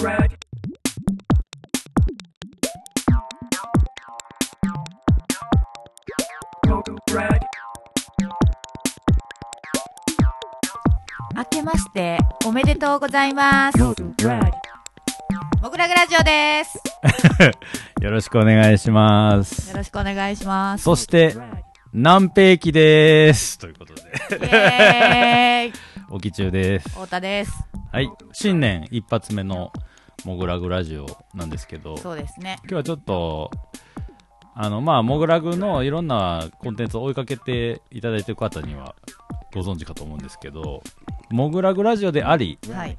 Greg. 明けましておめでとうございます。もぐらぐラジオです。よろしくお願いしますよ。ろしくお願いします。そして、南平記です。ということで、イエーイ おき中です。太田です。はい。新年一発目のモグラグラジオなんですけど、今そうですね。日はちょっと、あの、まあ、モグラグのいろんなコンテンツを追いかけていただいている方にはご存知かと思うんですけど、モグラグラジオであり、はい。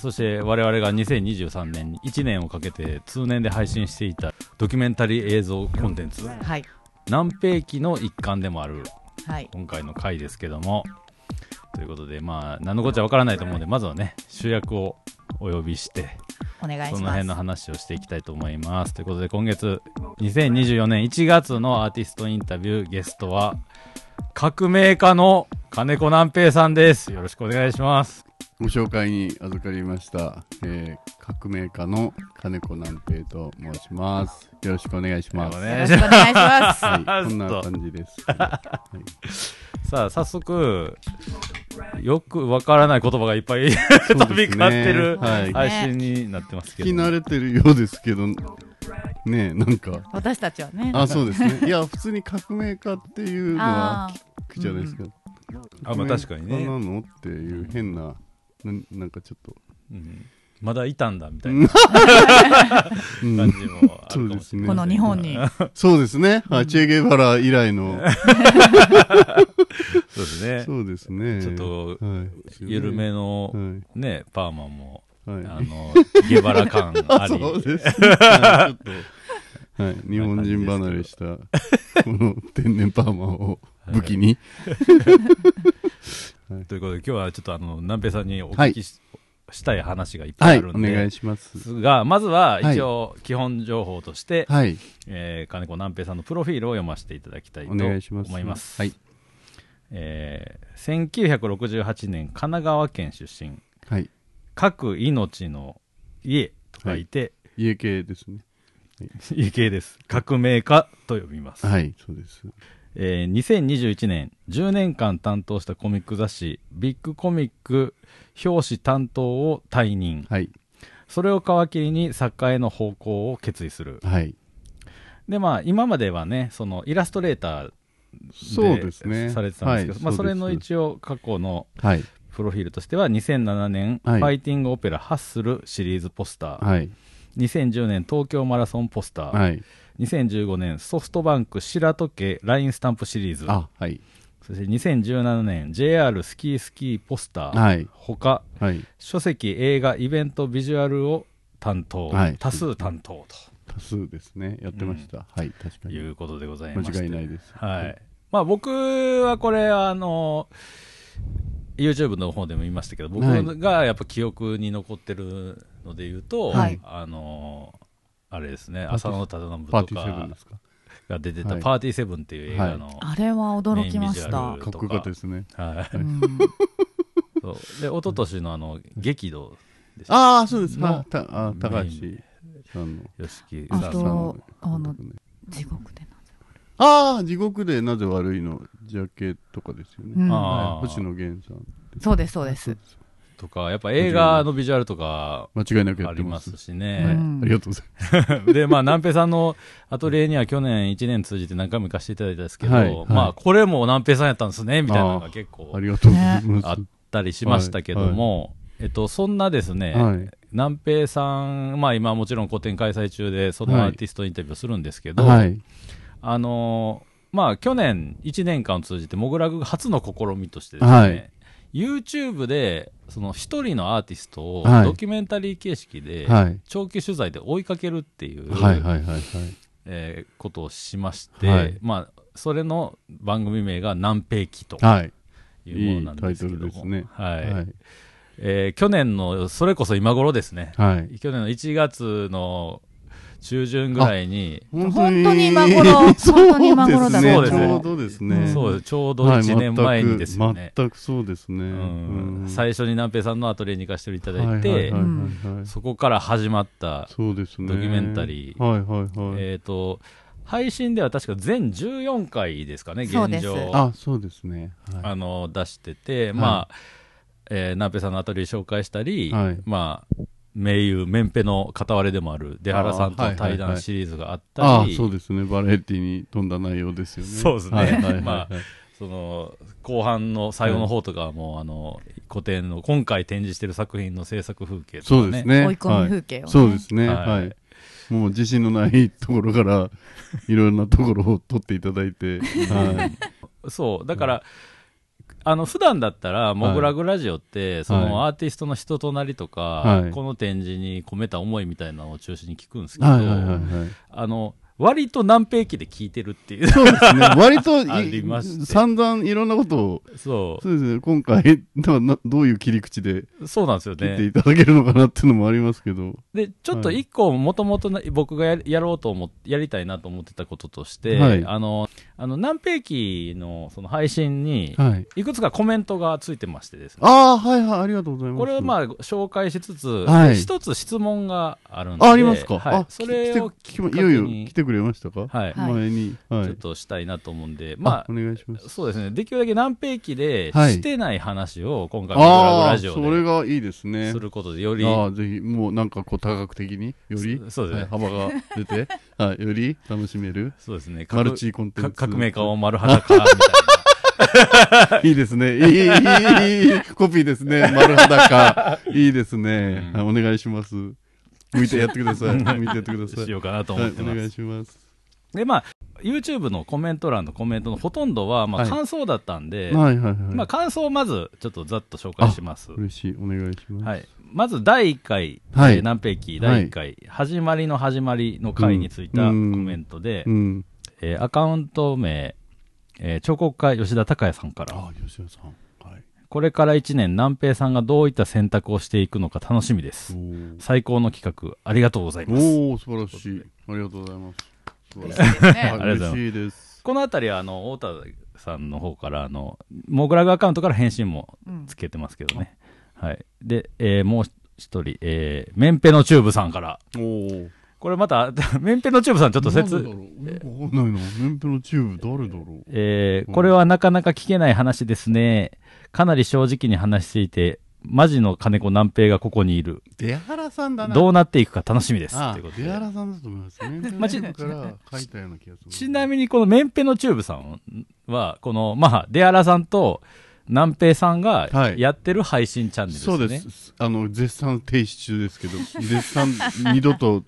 そして我々が2023年に1年をかけて通年で配信していたドキュメンタリー映像コンテンツ、はい。南平記の一環でもあるはい。今回の回ですけどもということでまあ何のこっちゃわからないと思うんでまずはね主役をお呼びしてお願いします。その辺の話をしていきたいと思います。ということで今月2024年1月のアーティストインタビューゲストは革命家の金子南平さんです。よろしくお願いしますご紹介に預かりました、えー革命家の金子南平と申します。よろしくお願いします。よろしくお願いします。こんな感じです。はいさあ早速よくわからない言葉がいっぱい そう飛び交ってるはい配信になってますけ聞きど、慣れてるようですけど、ねえ、なんか、私たちはね。あ、そうですね。いや、普通に革命家っていうのはあ聞くじゃないですか。あまあ確かにね革命家なの？っていう変な、ななんかちょっと、うん。まだいたんだみたいな。うん。感じもあるかもしれない、ね。この日本に。そうですね。はい。チェゲバラ以来の、そうですね。そうですね。ちょっとはい緩めのはい。ねパーマもはい。あのゲバラ感あり。そうですね。はい。ちょっと、はい、日本人離れした、この天然パーマを武器に。ということで今日はちょっとあの南平さんにお聞きし,、したい話がいっぱはいい、あるんで、お願いします。がまずははい。一応基本情報として、はい、えー金子南平さんのプロフィールを読ませていただきたいと。思います。はい、えー1968年神奈川県出身。はい、各命の家と書いて、家系ですね。家系です。革命家と呼びます、はい、そうです。えー2021年10年間担当したコミック雑誌ビッグコミック表紙担当を退任。はい、それを皮切りに作家への転向を決意する。はい、でまあ今まではねそのイラストレーターそうですね。されてたんですけど、はいまあ、それの一応過去のはい、プロフィールとしては2007年、はい。ファイティングオペラハッスルシリーズポスター、はい、2010年東京マラソンポスター、はい。2015年ソフトバンク白時計ラインスタンプシリーズあ、はい、そして2017年 JR スキースキーポスター、はい他はい。書籍映画イベントビジュアルを担当、はい多数担当多数ですね。やってました。はい、確かに。ということでございまして間違いないです。はい。まあ僕はこれ、あの、YouTube の方でも言いましたけど、僕はいがやっぱ記憶に残ってるので言うと、はいあの、あれですね、パーティ浅野忠信とパーティーセブンかですか？が出てたはいパーティーセブンっていう映画の、あれは驚きました。かっこよかったですね。はい。うん そうで、一昨年のあの、激怒でした。ああ、そうです。あ高橋さんの。吉木あさんの。と、あの、地獄でなぜああ、地獄でなぜ悪いの？ジャケとかですよね。うん星野源さん。そうです、そうです。とか、やっぱ映画のビジュアルとか間違いなくやあ。りますすしはね。ありがとうございます。で、まあ、南平さんのアトリエには去年1年通じて何回も行かせていただいたんですけど、はいはいまあ、これも南平さんやったんですね、みたいなのが結構ありがとうございます。あったりしましたけども、えっと、そんなですね、はい。南平さん、まあ今もちろん個展開催中で、そのアーティストインタビューをするんですけど、はい。あのーまあ去年1年間を通じて、モグラグ初の試みとしてですね、はい YouTube で、その一人のアーティストをはいドキュメンタリー形式で、はい。長期取材で追いかけるっていう、ことをしまして、はいまあ、それの番組名が南平記とはい。いうものなんですけどもいいタイトルですねはいはい。えー去年のそれこそ今頃ですね、はい。去年の1月の中旬ぐらいに、本本当に今頃 そう本当に今頃だそうですねちょうどですね。うんそうですちょうど1年前にですよね。はい全く全くそうですね。うんうん最初に南平さんのアトリエに行かせていただいて、はいはいはいはいはいそこから始まった、そうですね。ドキュメンタリーはいはいはい。えっ、と、配信では確か全14回ですかね、現そうです状。あ、そうですね。はいあの出してて、まあ、えー、ナンペさんのアトリエ紹介したり、はいまあ、名優、メンペの片割れでもある出原さんとの対談シリーズがあったり、あそうですね。バラエティに富んだ内容ですよね。そうですねはいはいはいはいまあその後半の最後の方とかはもう、あの古典の今回展示してる作品の制作風景とか、ね、そうですね。追い込み風はい景をね。そうですね。はいはい。もう自信のないところから、いろんなところを取っていただいて、はい。そう、だから、あの普段だったら、モグラグラジオって、そのアーティストの人となりとか、はい。この展示に込めた思いみたいなのを中心に聞くんですけど。あの割と何ペーキで聞いてるっていう、そうですね。割と散々いろんなことを、そそうですね。今回、どういう切り口でう、そうなんですよね。切っていただけるのかなっていうのもありますけど。で、ちょっと一個、もともと僕がややろうと思っやりたいなと思ってたこととして、はいあの、あの、何ペーキのその配信に、はい。いくつかコメントがついてましてですね。ああ、はいはい、ありがとうございます。これをまあ紹介しつつ、はい一つ質問があるんで、あ、ありますか、はいあ、それをきいよいよ来てくれましたか？はい、はい前に。はい。ちょっとしたいなと思うんで、まお願いしまあ、す。そうですね、できるだけ何ペーキではいしてない話を今回、モグラグああ、ラジオそれでがいいですね。することで、より、ああ、ぜひ、もうなんかこう多角的に、より、そそうですねはい幅が出て、はい、より楽しめる、そうですね、マルチコンテンツ。か革命家を丸裸みたいいいですね。いい、いい、いい、いいコピーですね。丸裸。いいですね。お願いします。向いてやってください。向いてやってくださな、い。しようかなとはい、思ってます。お願いします。で、まあ、YouTube のコメント欄のコメントのほとんどは、まあ、はい感想だったんで、はいはいはい。まあ、感想をまず、ちょっとざっと紹介します。嬉しい。お願いします。はい。まず、第1回、はいえー南平記第1回、始まりの始まりの回についたコうんメントで、うん。えーアカウント名、えー彫刻家吉田隆也さんから、あ、吉田さん。はい。これから1年、南平さんがどういった選択をしていくのか楽しみです。お最高の企画、ありがとうございます。おー、素晴らしい。ありがとうございます。素晴らしい。嬉しいですねはいありがとうございます嬉しいです。このあたりは、あの、太田さんの方から、あの、モグラグアカウントから返信もうんつけてますけどね。はい。で、えーもう一人、えーメンペのチューブさんから。おー。これまた、メンペのチューブさんちょっと説、わかんないな。メンペのチューブ誰だろうえーこれはなかなか聞けない話ですね。かなり正直に話していて、マジの金子南平がここにいる。出原さんだな。どうなっていくか楽しみです。あということで出原さんだと思います。メンペのまあちチューブから書いたような気がする。ちなみにこのメンペのチューブさんは、この、まあ、出原さんと南平さんがはいやってる配信チャンネルですね。そうです。あの、絶賛停止中ですけど、絶賛二度と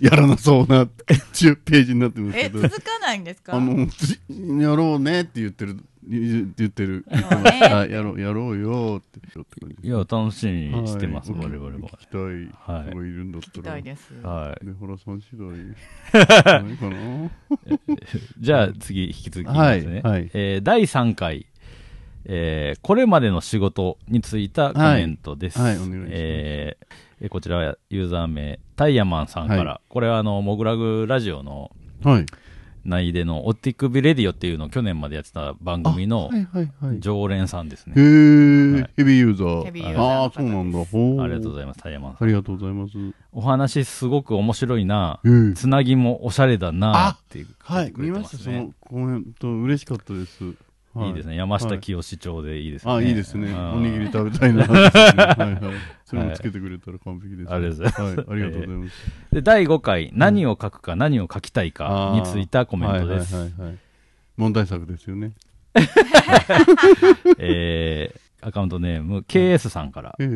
やらなそうなページになってますけえ、ど。続かないんですか？あの、つやろうねって言ってる、言言ってる。やろうね はいやろう、やろうよって言ってるいや、楽しみにしてます、はい我々も行。きたいはい人がいるんだったら。たいです。はい。で、原さん次第。ないかな？じゃあ次、引き続きいきますね。はいはいえー第3回、えーこれまでの仕事についたコメントです。はいはいお願いしますえこちらはユーザー名、タイヤマンさんから、はこれはあの、モグラグラジオのはい。内でのオッティックビレディオっていうのを去年までやってた番組の。常連さんですね。へー、はいヘビーユーザー。ああ、そうなんだ。ありがとうございます、タイヤマンさん。ありがとうございます。お話すごく面白いな、えーつなぎもおしゃれだなっていう、はい、見ました、そのコメント、嬉しかったです。はいいですね。山下清町でいいですね。あ、いいですね。うんおにぎり食べたいな。はいはい。それもつけてくれたら完璧です。ありがとうございますはい、ありがとうございます。で、第5回、何を書くか何を書きたいかについたコメントです。はいはいはいはい。問題作ですよね。えー、アカウントネーム、KS さんから、え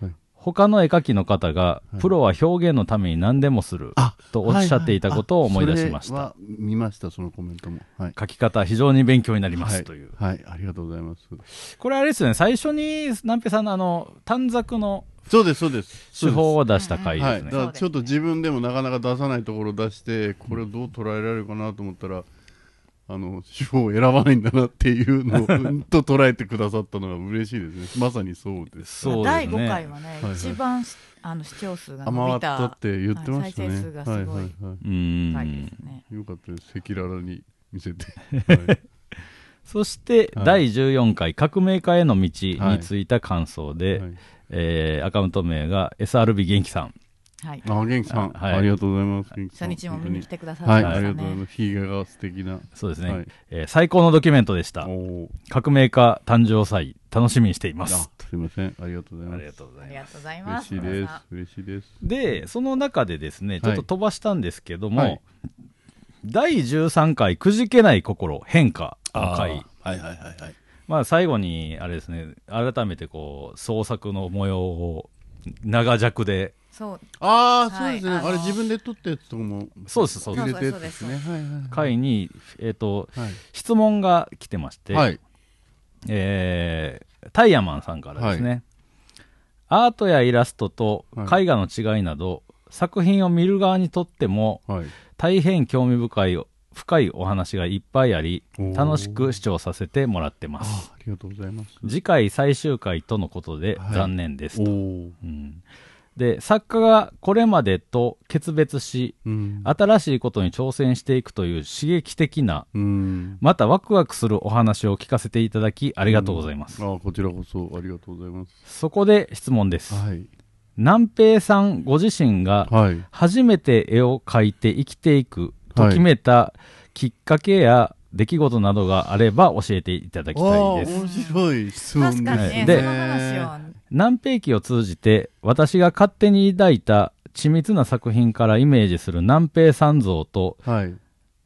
えはい。他の絵描きの方がは、いプロは表現のために何でもする、あとおっしゃっていたことを思い出しました。それは見ました、そのコメントも。はい。書き方、非常に勉強になりまはいすという。はい、ありがとうございます。これあれですよね、最初に、南平さんのあの、短冊のそうです、そうです。手法を出した回はい、ですね。だからちょっと自分でもなかなか出さないところを出して、これをどう捉えられるかなと思ったら、あの、手法を選ばないんだなっていうのを、うんと捉えてくださったのが嬉しいですね。まさにそうです。そうですね第5回はね、はいはい一番しあの視聴数が伸びたったって言ってましたね。はい再生数がすごいはいはいはうー回んですね。い。よかったです。赤裸々に見せて。はいそして、はい第14回革命家への道についた感想で、はいえーアカウント名が SRB 元気さん。はい。あ、元気さん、はいありがとうございます。初日も見に来てくださはい、ってましたありがとうございね。ます。ヒゲが素敵な。そうですね、はいえー最高のドキュメントでした。革命家誕生祭、楽しみにしていまあ、す。すいません。ありがとうございあます。りがとうございありがます。とうございま嬉す。しいです。嬉しいです。で、その中でですね、ちょっと飛ばしたんですけども、はい第13回くじけない心変化の回。はいはいはいはい。まあ最後に、あれですね、改めてこう、創作の模様を長尺で、んそう。ああ、はいそうですね。あれ自分で撮ったやつとかも。そうですそうです入れたやつですね。はいはいはい。回に、えっ、と、はい。質問が来てまして、はい。えータイヤマンさんからですね、アートやイラストと絵画の違いなど、作品を見る側にとってもはい。大変興味深い深いお話がいっぱいあり楽しく視聴させてもらってますあありがとうございます。次回最終回とのことではい残念ですと、うんで作家がこれまでと決別しうん。新しいことに挑戦していくという刺激的なうん。またワクワクするお話を聞かせていただきありがとうございます、ああ、こちらこそありがとうございます。そこで質問です、はい。南平さんご自身がはい。初めて絵を描いて生きていくと決めたきっかけや出来事などがあれば教えていただきたいです。ああ面白い質問です確かにね、で南平記を通じて私が勝手に抱いた緻密な作品からイメージする南平三像とはい。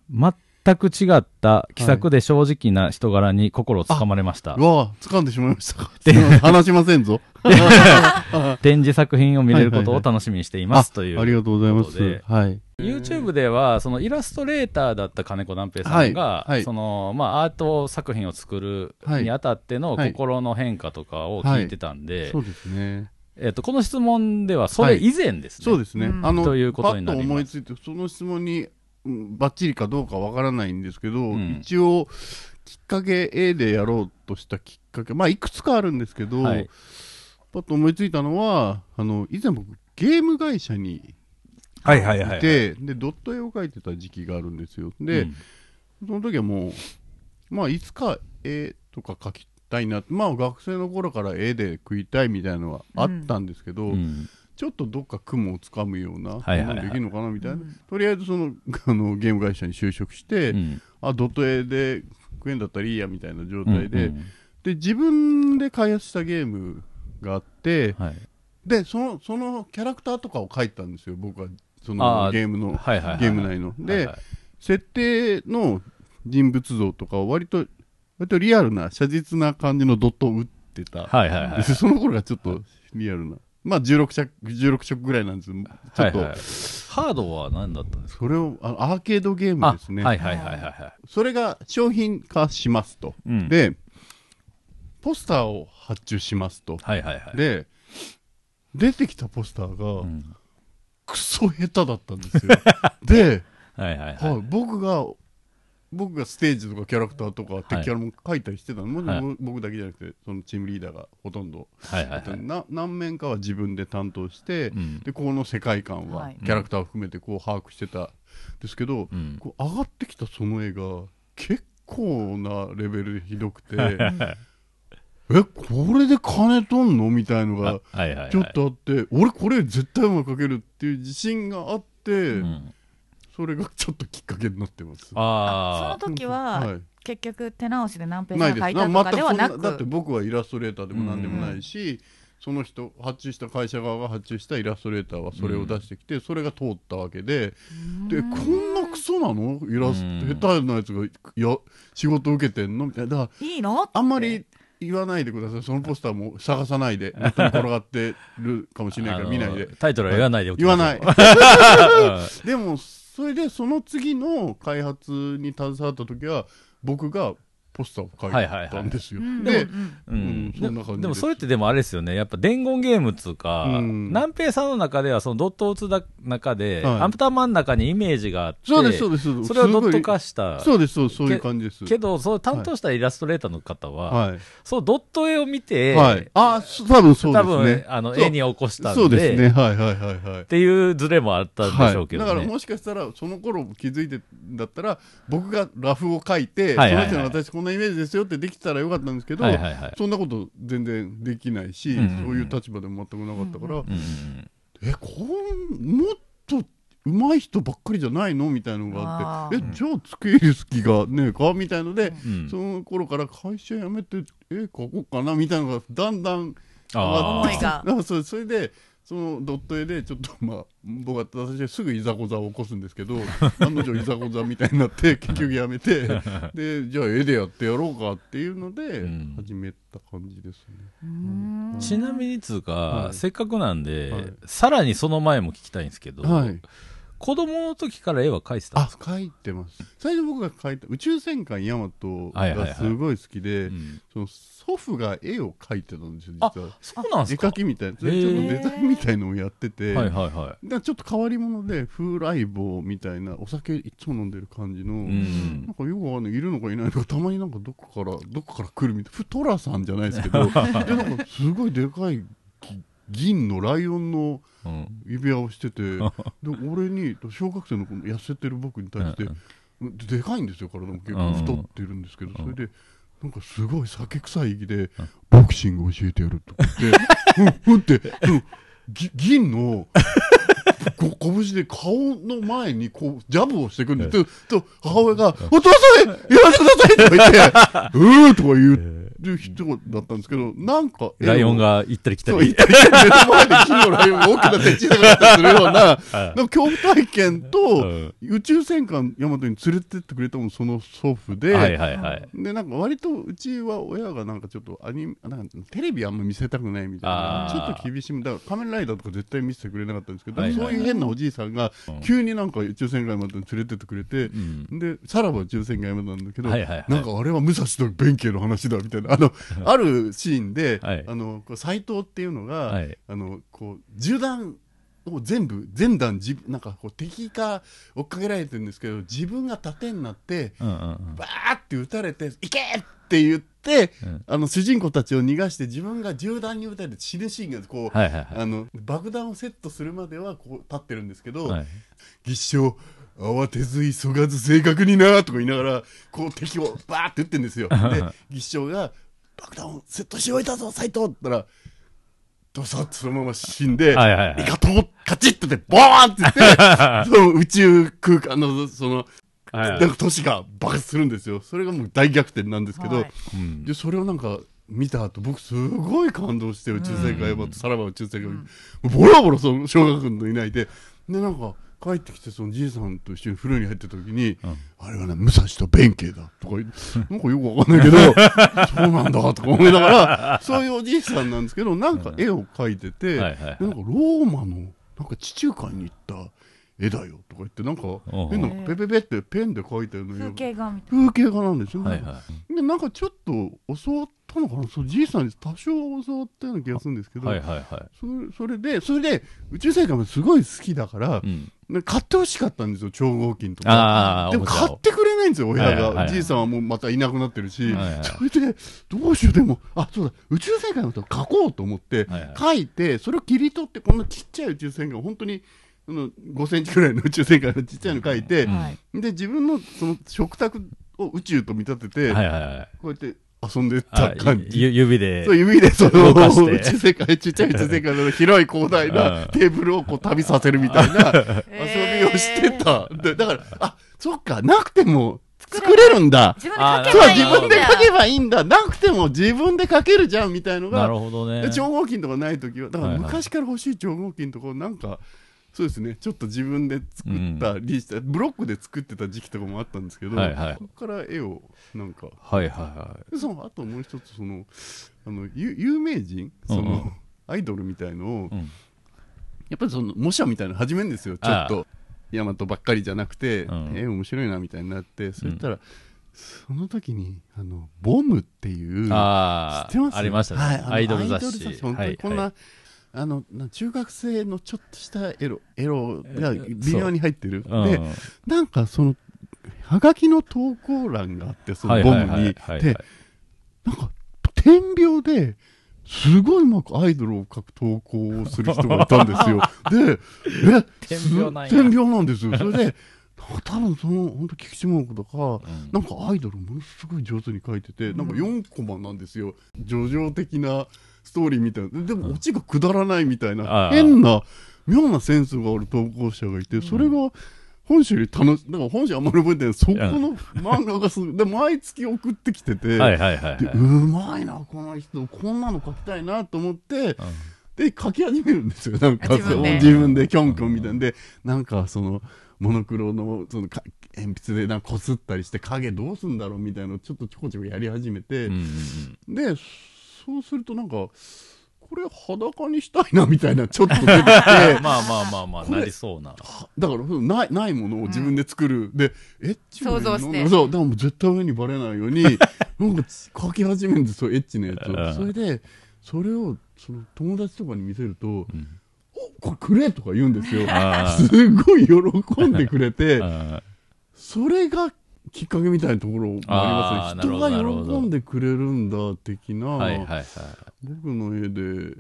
全く違った気さくで正直な人柄に心をつかまれましたう。わあ、掴んでしまいましたか。話しませんぞ。展示作品を見れることを楽しみにしていますという。ありがとうございます。はい。YouTube では、そのイラストレーターだった金子南平さんが、はいはいその、まあ、アート作品を作るはいにあたってのはい心の変化とかを聞いてたんで、そうですね。えっと、この質問では、それ以前ですね。そうですね。うんあの、ということになりますパッと思いついて、その質問に、うんバッチリかどうかわからないんですけど、ん。一応、きっかけ A でやろうとしたきっかけ、まあ、いくつかあるんですけど、はい。パッと思いついたのは、あの、以前僕、ゲーム会社にはいはいはいい。て、で、ドット絵を描いてた時期があるんですよ。で、うんその時はもう、まあ、いつか絵とか描きたいな、まあ、学生の頃から絵で食いたいみたいなのはあったんですけど、うんちょっとどっか雲をつかむような、はいはいはい。できるのかなみたいな、うん。とりあえずその あのゲーム会社に就職して、うん。あドット絵で食えんだったらいいやみたいな状態で、うんで自分で開発したゲームがあって、はい。でそのそのキャラクターとかを描いたんですよ、僕はそあのーゲームの、はいはいはいゲーム内の。で、はいはい。設定の人物像とかを割と割とリアルな写実な感じのドットを打ってた、はいはいはい。でその頃がちょっとリアルなまあ16色 ,16 色ぐらいなんですよ。ちょっと、はいはいハードは何だったんですか？それをあのアーケードゲームあですね、はいはいはいはいはそれが商品化しますと、い。うん。でポスターを発注しますと、はいはいはい。で出てきたポスターが、うん。クソ下手だったんですよ。で、はいはいはい。はい。僕が僕がステージとかキャラクターとか敵キャラも書いたりしてたの、もちろん僕だけじゃなくてそのチームリーダーがほとんど、はいはいはい。な何面かは自分で担当して、うん。でこの世界観ははい。キャラクターを含めてこう把握してたんですけど、うん。こう上がってきたその絵が結構なレベルでひどくてえこれで金取んの？みたいのがはいはいはい。ちょっとあって、俺これ絶対うまく描けるっていう自信があって、うんそれがちょっときっかけになってます。あその時は、はい。結局手直しで南平ないです。さんが書いたとかではなく？だって僕はイラストレーターでも何でもないし、その人発注した会社側が発注したイラストレーターはそれを出してきて、それが通ったわけで、でこんなクソなの？イラスうん。ト下手なやつがや仕事受けてんの？みたいな。だからいいの？あんまり言わないでください。そのポスターも探さないでネットに転がってるかもしれないから見ないで。タイトルは言わないでおき言わましょなういでもそれでその次の開発に携わった時は僕がポスターを描はいたんですよ。うんで、そんな感じでもそれってでもあれですよね、やっぱ伝言ゲームっつうか、うん南平さんの中ではそのドットを打つだ中で、はいアンプターマンの中にイメージがあって、そうです、そうです。それをドット化した。そうです、そうそういう感じです。けど、そう担当したイラストレーターの方は、はい。そうドット絵を見て、はい。あ、そ多分そうで多分、すね。あの絵に起こしたんでそうですね。はいはいはいはいっ。ていうズレもあったんでしょうけどだからもしかしたらその頃気づいてんだったら僕がラフを書いて、その人の私こんなイメージですよってできたらよかったんですけど、はいはいはい。そんなこと全然できないし、うんうんうん。そういう立場でも全くなかったから、うんうんうんえこんもっと上手い人ばっかりじゃないのみたいなのがあってえじゃあつけ入る隙がねえかみたいので、うん。その頃から会社辞めて絵描こうかなみたいなのがだんだんあー思いがあそうそれでそのドット絵でちょっとまあ僕は私はすぐいざこざを起こすんですけど 案の定いざこざみたいになって 結局やめてでじゃあ絵でやってやろうかっていうのでうん。始めた感じですね。うん。ちなみにつうか、はい。せっかくなんで、はい。さらにその前も聞きたいんですけど、はい子供の時から絵は描いてたんあですか？書いてます。最初僕が書いた宇宙戦艦ヤマトはいはいはい。がすごい好きで、うん。その祖父が絵を描いてたんですよあ実は。そうなんで絵すか？描きみたいなそれちょっとデザインみたいのをやってて、はいはいはだからちょっと変わり者で風来坊みたいなお酒いつも飲んでる感じの、い。うん。なんかよくわかんないいるのかいないのかたまになんかどこからどこから来るみたいなふトラさんじゃないですけど でなんかすごいでかいぎ銀のライオンのうん。指輪をしてて で俺に小学生の痩せてる僕に対して、でかいんですよ体も結構太ってるんですけど、それでなんかすごい酒臭い息で、ボクシング教えてやるとか言って、うん、うんって、うんぎ銀の こ拳で顔の前にこうジャブをしてくるんです。と母親が「お父さんやらせてください!」とか言って「うー」とか言う人だったんですけどなんかライオンが行ったり来たそう、り。一回目の前で金のライオンが大きな手小さかったりするような、なんか恐怖体験と、うん。宇宙戦艦ヤマトに連れてってくれたのもその祖父で、はいはいはい。で、なんか割とうちは親がなんかちょっとアニメ、なんかテレビあんま見せたくないみたいな。ちょっと厳しい、だから仮面ライダーとか絶対見せてくれなかったんですけど、はいはい。はいそういう変なおじいさんがうん。急になんか宇宙戦艦ヤマトに連れてってくれて、うん。で、さらば宇宙戦艦ヤマトなんだけど、はいはいはい。なんかあれは武蔵と弁慶の話だみたいな、あの、あるシーンで、はい。あの、斎藤っていうのが、はい。あの、こう、銃弾を全部、全弾じ、なんかこう敵が追っかけられてるんですけど、自分が盾になって、うんうんうん。バーって撃たれて、行けって言って、うん。あの、主人公たちを逃がして、自分が銃弾に撃たれて死ぬシーンが、こう、はいはいはい。あの、爆弾をセットするまでは、こう、立ってるんですけど、はい。吉祥慌てず急がず正確になとか言いながらこう敵をバーって撃ってんですよ。で吉祥が「爆弾をセットしておいたぞ斎藤」って言ったらドサッとそのまま死んで「はいはいはい。イカトーカチッとでボーンって言って その宇宙空間のそのはいはい。なんか都市が爆発するんですよ。それがもう大逆転なんですけど、はい。うん。でそれをなんか見た後僕すごい感動して宇宙世界はさらば宇宙世界、もうボロボロその小学校のいないででなんか帰ってきてそのじいさんと一緒に風呂に入った時に、うん。あれはね武蔵と弁慶だとか なんかよくわかんないけどそうなんだとか思いながらそういうおじいさんなんですけどなんか絵を描いてて、はいはいはい。でなんかローマのなんか地中海に行った絵だよとか言ってなんかうん。変なペペペってペンで描いたような絵風が景画みたい風景画なんですよね。はいはい。でなんかちょっと教わったのかな？そうじいさんに多少教わったような気がするんですけど、はいはいはい。それそれでそれで宇宙世界もすごい好きだから、うん。ね買ってほしかったんですよ超合金とか。でも買ってくれないんですよ親が、はいはいはい。じいさんはもうまたいなくなってるし、はいはい。それでどうしようでもあそうだ宇宙世界のこと書こうと思って、はいはい。書いてそれを切り取ってこんなちっちゃい宇宙戦艦本当に5センチくらいの宇宙戦艦のちっちゃいの書いて、な。はい。で自分のその食卓を宇宙と見立てて、はいはいはい。こうやって遊んであた感じ。ゆ指でそう。指でその動かして宇宙世界、ちっちゃい宇宙世界の 広い広大うんなテーブルをこう旅させるみたいな遊びをしてた。でだから、あ、そっか、なくても作れるんだ。自分で書けばいいんだ自分で書けばいいんだ。なくても自分で書けるじゃんみたいのがなる、ほどねで。超合金とかないときは、だから昔から欲しい超合金とか、なんか、そうですね、ちょっと自分で作ったりして、ブロックで作ってた時期とかもあったんですけど、はいはい。そこから絵を、なんか、はいはいはでそのあともう一つそのあのゆ有名人その、うんうん。アイドルみたいのを、い。うん。やっぱりその模写みたいなの始めるんですよ。ちょっあと大和ばっかりじゃなくて、うん。えー面白いなみたいになってそしたら、その時にあのボムっていうあ知ってます？あ、ありましたね。はいアイドル雑誌。本当にこんな、はいあのな中学生のちょっとしたエロエロが微妙に入ってる、はいでなんかそのはがきの投稿欄があってそのボムに。でなんか点描ですごいうまくアイドルを描く投稿をする人がいたんですよ。でえ点描なん描なんですよ。それでなんか多分その本当菊池桃子とか、うん。なんかアイドルものすごい上手に描いてて、なんか4コマなんですよ。叙情的なストーリーみたいなでもオチがくだらないみたいあな、あ変な妙なセンスがある投稿者がいてそれが本州より楽しだから本州あんまり覚えてない。そこの漫画がすごいで毎月送ってきてて、はいはいはいはい。でうまいなこの人こんなの書きたいなと思って、で書き始めるんですよ。なんか自分で。キョンキョンみたいな。んでなんかそのモノクロのそのか鉛筆でなんかこすったりして影どうすんだろうみたいなのをちょっとちょこちょこやり始めて、うんうんうん。でそうするとなんかこれ裸にしたいなみたいなちょっと出てきて まあまあまあまあ、なりそうな。だからないないものを自分で作る、でエッチも想像して。そうだからもう絶対上にバレないように なんか書き始めるんですよエッチなやつうん。をそれでそれをその友達とかに見せるとん「おこれくれ!」とか言うんですよ。あすごい喜んでくれてあそれがきっかけみたいなところもありますね。人が喜んでくれるんだ的な、はいはいはい。僕の絵で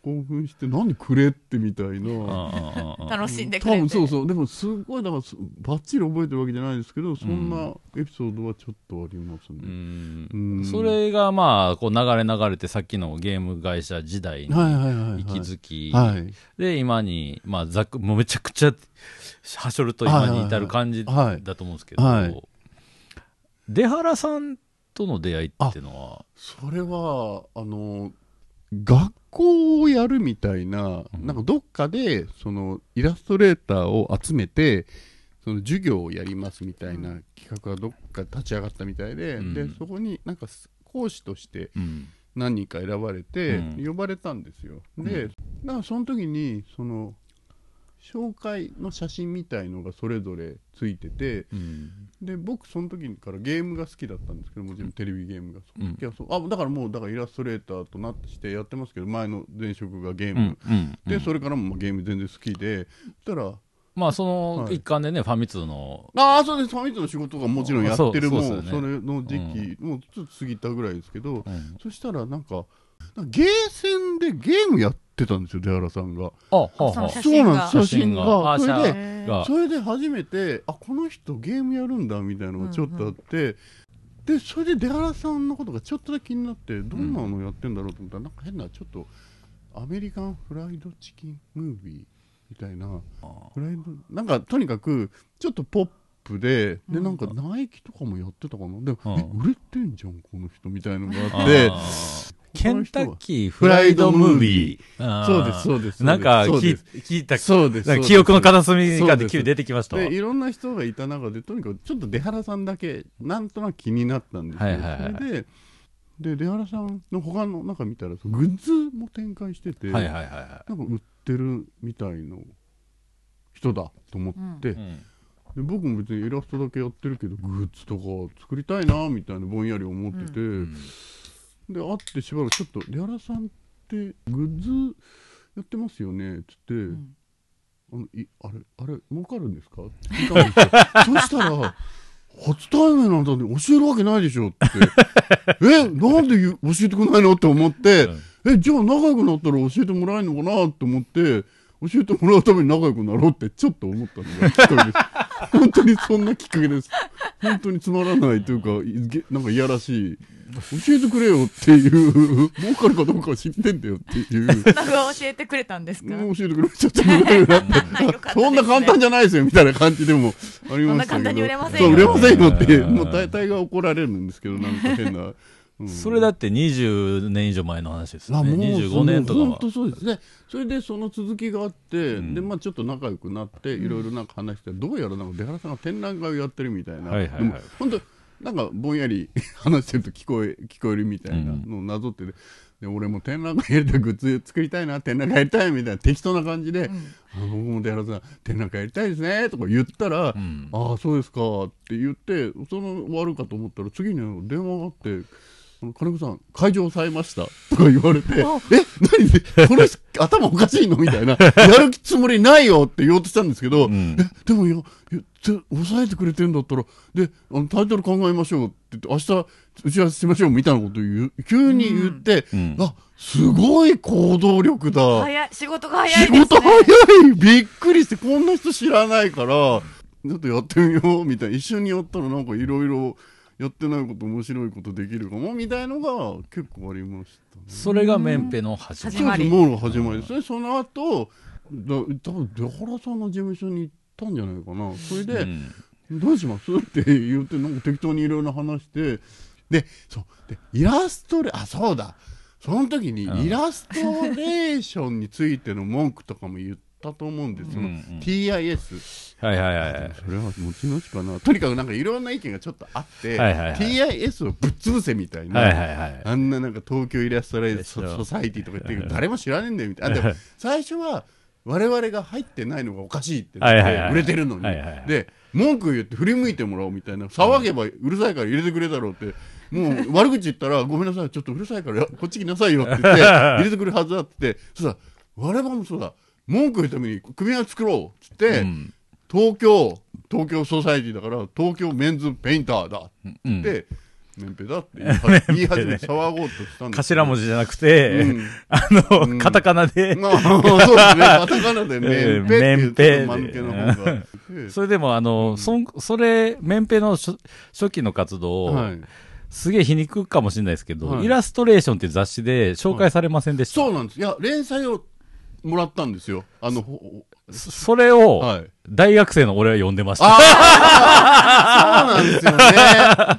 興奮して何くれ？ってみたいな。楽しんでくれて。多分そうそう。でもすごいだからすばっちり覚えてるわけじゃないですけどそんなエピソードはちょっとありますうね、ん。うん。それがまあ、こう流れ流れてさっきのゲーム会社時代に息づき、はいで、今に、まあ、ざっく、もうめちゃくちゃ、はしょると今に至る感じだと思うんですけど、はいはい出原さんとの出会いっていうのは、それはあの学校をやるみたいな、うん。なんかどっかでそのイラストレーターを集めてその授業をやりますみたいな企画がどっか立ち上がったみたいで,、うん。でそこになんか講師としてうん。何人か選ばれてうん。呼ばれたんですよ、うん。でだからその時にその紹介の写真みたいのがそれぞれついててうん。で僕その時からゲームが好きだったんですけどもちろんテレビゲームが、うん。いやそうあだからもうだからイラストレーターとなってしてやってますけど前の前職がゲーうム、んうんでそれからもまあゲーム全然好きでそしたらまあ、そのはい一環でね、ファミ通の、ああそうですファミ通の仕事がもちろんやってるもうそねそれの時期、もうちょっと過ぎたぐらいですけど、うんそしたらなんかなんかゲーセンでゲームやってたんですよ出原さんが。あ、はあは写真が。そうなんです写真が。あそれでそれで初めてあこの人ゲームやるんだみたいなのがちょっとあって、でそれで出原さんのことがちょっとだけ気になってどんなのやってんだろうと思ったら、なんか変なちょっとアメリカンフライドチキンムービーみたいなフライドなんかとにかくちょっとポップででうん。なんかナイキとかもやってたかな。でも、うん。え売れてんじゃんこの人みたいのがあってケンタッキーフライドムービー。そうですそうですなんか聞聞いた、そうです記憶の片隅がで急に出てきましたわ。でいろんな人がいた中でとにかくちょっと出原さんだけなんとなく気になったんですよ、はいはいはいそれでで出原さんの他の中見たらグッズも展開してて、はいはいはいはなんか売ってるみたいの人だと思って、い。うん。で僕も別にイラストだけやってるけどグッズとか作りたいなみたいなぼんやり思ってて、うんで会ってしばらくちょっと出原さんってグッズやってますよねっつって、うん。あのいあれあれ儲かるんですか？っ て聞いたんですよ。そしたら初対面なんだって教えるわけないでしょって。えなんで教えてくれないのって思って、えじゃあ仲良くなったら教えてもらえるのかなって思って教えてもらうために仲良くなろうってちょっと思ったのがきっかけです 本当にそんなきっかけです。本当につまらないというかなんかいやらしい。教えてくれよっていう儲かるかどうかは知ってんだよっていう。なんか教えてくれたんですか？教えてくれちゃった そんな簡単じゃないですよみたいな感じでもありましたけど。そんな簡単に売れませんよ。そう売れませんよってうんもう大体が怒られるんですけどなんか変な、うんそれだって20年以上前の話ですよね。あもう25年とかは。本当そうですね。それでその続きがあって、うん。でまあちょっと仲良くなっていろいろなんか話してどうやらなんか出原さんが展覧会をやってるみたいな、はいはいはいでも本当なんかぼんやり話してると聞こえ 聞こえるみたいなのをなぞってて、で俺も展覧会やりたいグッズ作りたいな展覧会やりたいみたいな適当な感じで、うん。あ僕も寺田さん展覧会やりたいですねとか言ったら、うん。ああそうですかって言ってその終わるかと思ったら次に電話があって金子さん会場押さえました。とか言われてえ何でこの人頭おかしいのみたいな。やるつもりないよって言おうとしたんですけど、うん。えでもいやいやぜ抑えてくれてんだったらであのタイトル考えましょうって言って明日打ち合わせしましょうみたいなことを言う急に言って、うん。あすごい行動力だ。早い、仕事が早いね。仕事早い。びっくりして、こんな人知らないから、ちょっとやってみようみたいな。一緒にやったらなんかいろいろやってないこと面白いことできるかもみたいのが結構ありましたね。それがメンペの始まり。始まりそうですもう始まりですね。その後、だ多分出原さんの事務所に行ったんじゃないかな。それで、うんどうしますって言って、なんか適当にいろいろ話して、で、そう、で、イラストレ、あ、そうだ。その時にうんイラストレーションについての文句とかも言ったと思うんですよ。うんうん TIS。はいはいはい。それは持ち主かな。とにかくなんかいろんな意見がちょっとあって、はいはいはい TIS をぶっ潰せみたいな。はいはいはい。あんななんか東京イラストレーションでしょソサイティとか言って誰も知らねえんだよみたいな。あでも最初は我々が入ってないのがおかしいって売れてるのに。はいはいはいで、文句言って振り向いてもらおうみたいな。騒げばうるさいから入れてくれだろうって。もう悪口言ったらごめんなさい、ちょっとうるさいからこっち来なさいよって言って入れてくれるはずだって。そしたら我々もそうだ。文句言うために組合作ろうっつって、うん。東京、東京ソサイティだから東京メンズペインターだうんって、メンペだって言い 始めて騒ごうとしたんです頭文字じゃなくて、うん。あの、うん。カタカナで、ま あ、そうですね。カタカナでメンペメンペ。それでもあの、そん、それ、メンペの初初期の活動を、はい。すげえ皮肉かもしれないですけど、はい。イラストレーションっていう雑誌で紹介されませんでした？そうなんです。いや、連載をもらったんですよ。あの、ほそそれを、はい。大学生の俺は読んでました。そうなんですよね。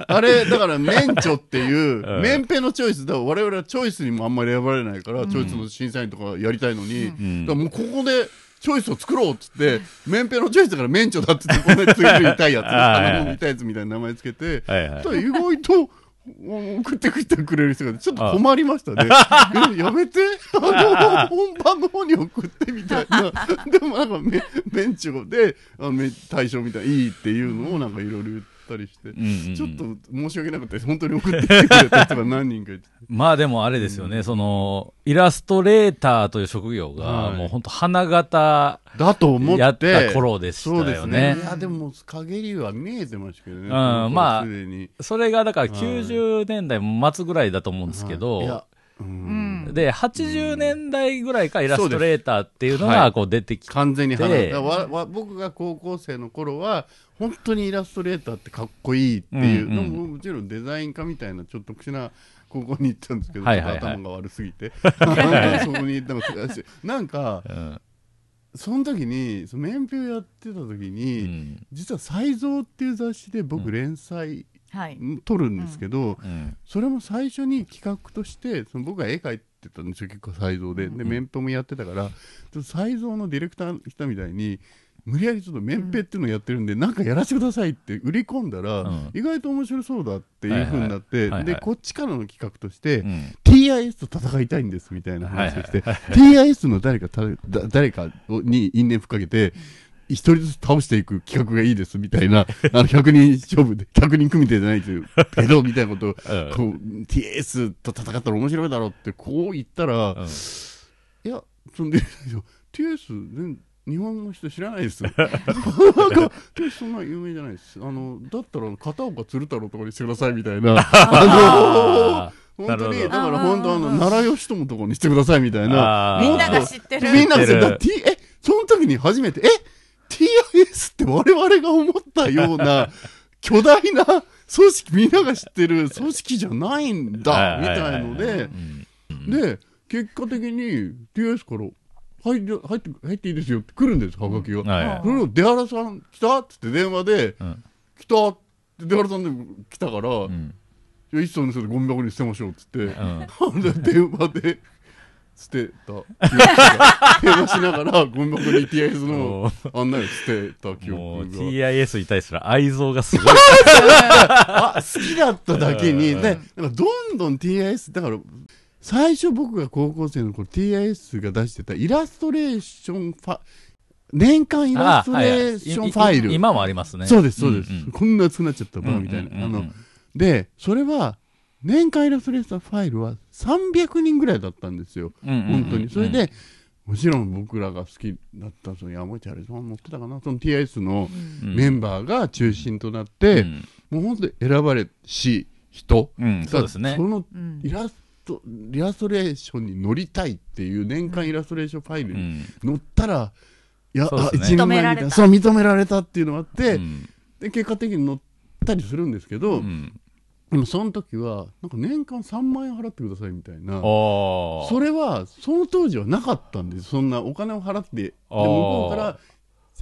あれ、だから、メンチョっていう う、んメンペのチョイス、だから我々はチョイスにもあんまり選ばれないから、チョイスの審査員とかやりたいのに、んだからもうここで、チョイスを作ろうっつって、メンペのチョイスだからメンチョだっつって、こんなついる痛いやつ、痛いやつみたいな名前つけて、意外と、送ってきてくれる人がちょっと困りましたね。えやめて、あの、本番の方に送ってみたいな。でもなんかメ、メンチョで、あのメ対象みたい、いいっていうのをなんかいろいろ言ったりして、うんうんうんちょっと申し訳なくて、本当に送ってきてくれた人が何人かいて。まあでもあれですよね、その、イラストレーターという職業が、はいもう本当花形だと思って。やった頃でしたそうですよねね。いや、でも、陰りは見えてましたけどね。んまあすでに。それがだからはい90年代末ぐらいだと思うんですけど、はいいや、ううんん。で、80年代ぐらいからイラストレーターっていうのがはいこう出てきて、完全に離れでたわわ僕が高校生の頃は本当にイラストレーターってかっこいいっていう、うんうんでももちろんデザイン科みたいなちょっと特殊な高校に行ったんですけど、はいはいはい。頭が悪すぎて。そこに行ったのなんかうん。その時にその面表やってた時うに、ん。実は「才蔵」っていう雑誌で僕連載はい。撮るんですけど、うん。それも最初に企画としてその僕が絵描いてたんですよ結構才蔵で。で面表もやってたからちょっと才蔵のディレクターの人みたいに無理やりちょっと面ペっていうのをやってるんで、なんかやらせてくださいって売り込んだら、うん。意外と面白そうだっていう風になって、はいはいはいはいでこっちからの企画として、うん。TIS と戦いたいんですみたいな話をして、TIS の誰か誰かに因縁ふっかけて一人ずつ倒していく企画がいいですみたいな、あの100人勝負で、100人組手じゃないですよ、けどみたいなことを、うんこう、TS と戦ったら面白いだろうってこう言ったら、うんいや、そんで、TS 全日本の人知らないです。なんか、TS そんな有名じゃないです。あの、だったら片岡鶴太郎とかにしてくださいみたいな。ああの、本当に、だから本当あの、奈良義友とかにしてくださいみたいな。みんなが知ってる。みんなが知ってる。え、その時に初めて、え、TIS って我々が思ったような、巨大な組織、みんなが知ってる組織じゃないんだ、みたいので、で、結果的に TIS から、入って、入って、入っていいですよって来るんです、はがきが。はい。それを出原さん来たってって電話で、うん。来たって出原さんで来たから、一層にするゴミ箱に捨てましょうっつって、電話で捨てた。記憶が電話しながらゴミ箱に TIS の案内を捨てた記憶が TIS に対する愛憎がすごい。あ 好きだっただけにうん。でどんどん TIS だから最初僕が高校生の頃 TIS が出してたイラストレーションファ年間イラストレーションファイル、いい。今もありますね。そうですそうです、んん。こんな熱くなっちゃったバーみたいな、うんうんうんうん。あのでそれは年間イラストレーションファイルは300人ぐらいだったんですよ。本当に。それで、もちろん僕らが好きだったその山口あれさん乗ってたかな。その TIS のうん。メンバーが中心となって、うん。もう本当に選ばれし人うん、そうですね。そ。のうん。イラストイラストレーションに乗りたいっていう年間イラストレーションファイルにうん。乗ったら、いや、あそうですね。認められた。なそう認められたっていうのがあって、うん。で結果的に乗ったりするんですけど、うんでもその時はなんか年間3万円払ってくださいみたいな。それはその当時はなかったんです。そんなお金を払ってで向こうから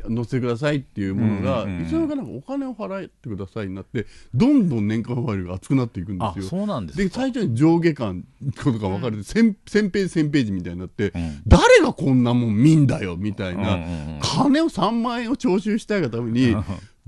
乗せてくださいっていうものが、うんうんうん。いつの間にかお金を払ってくださいになってどんどん年間ファイルが厚くなっていくんであすよ。そうなんですか。で最初に上下巻ことが分かれて 1000, 1000ページ1000ページみたいになって、うん。誰がこんなもん見んだよみたいな、うんうんうん金を3万円を徴収したいがために、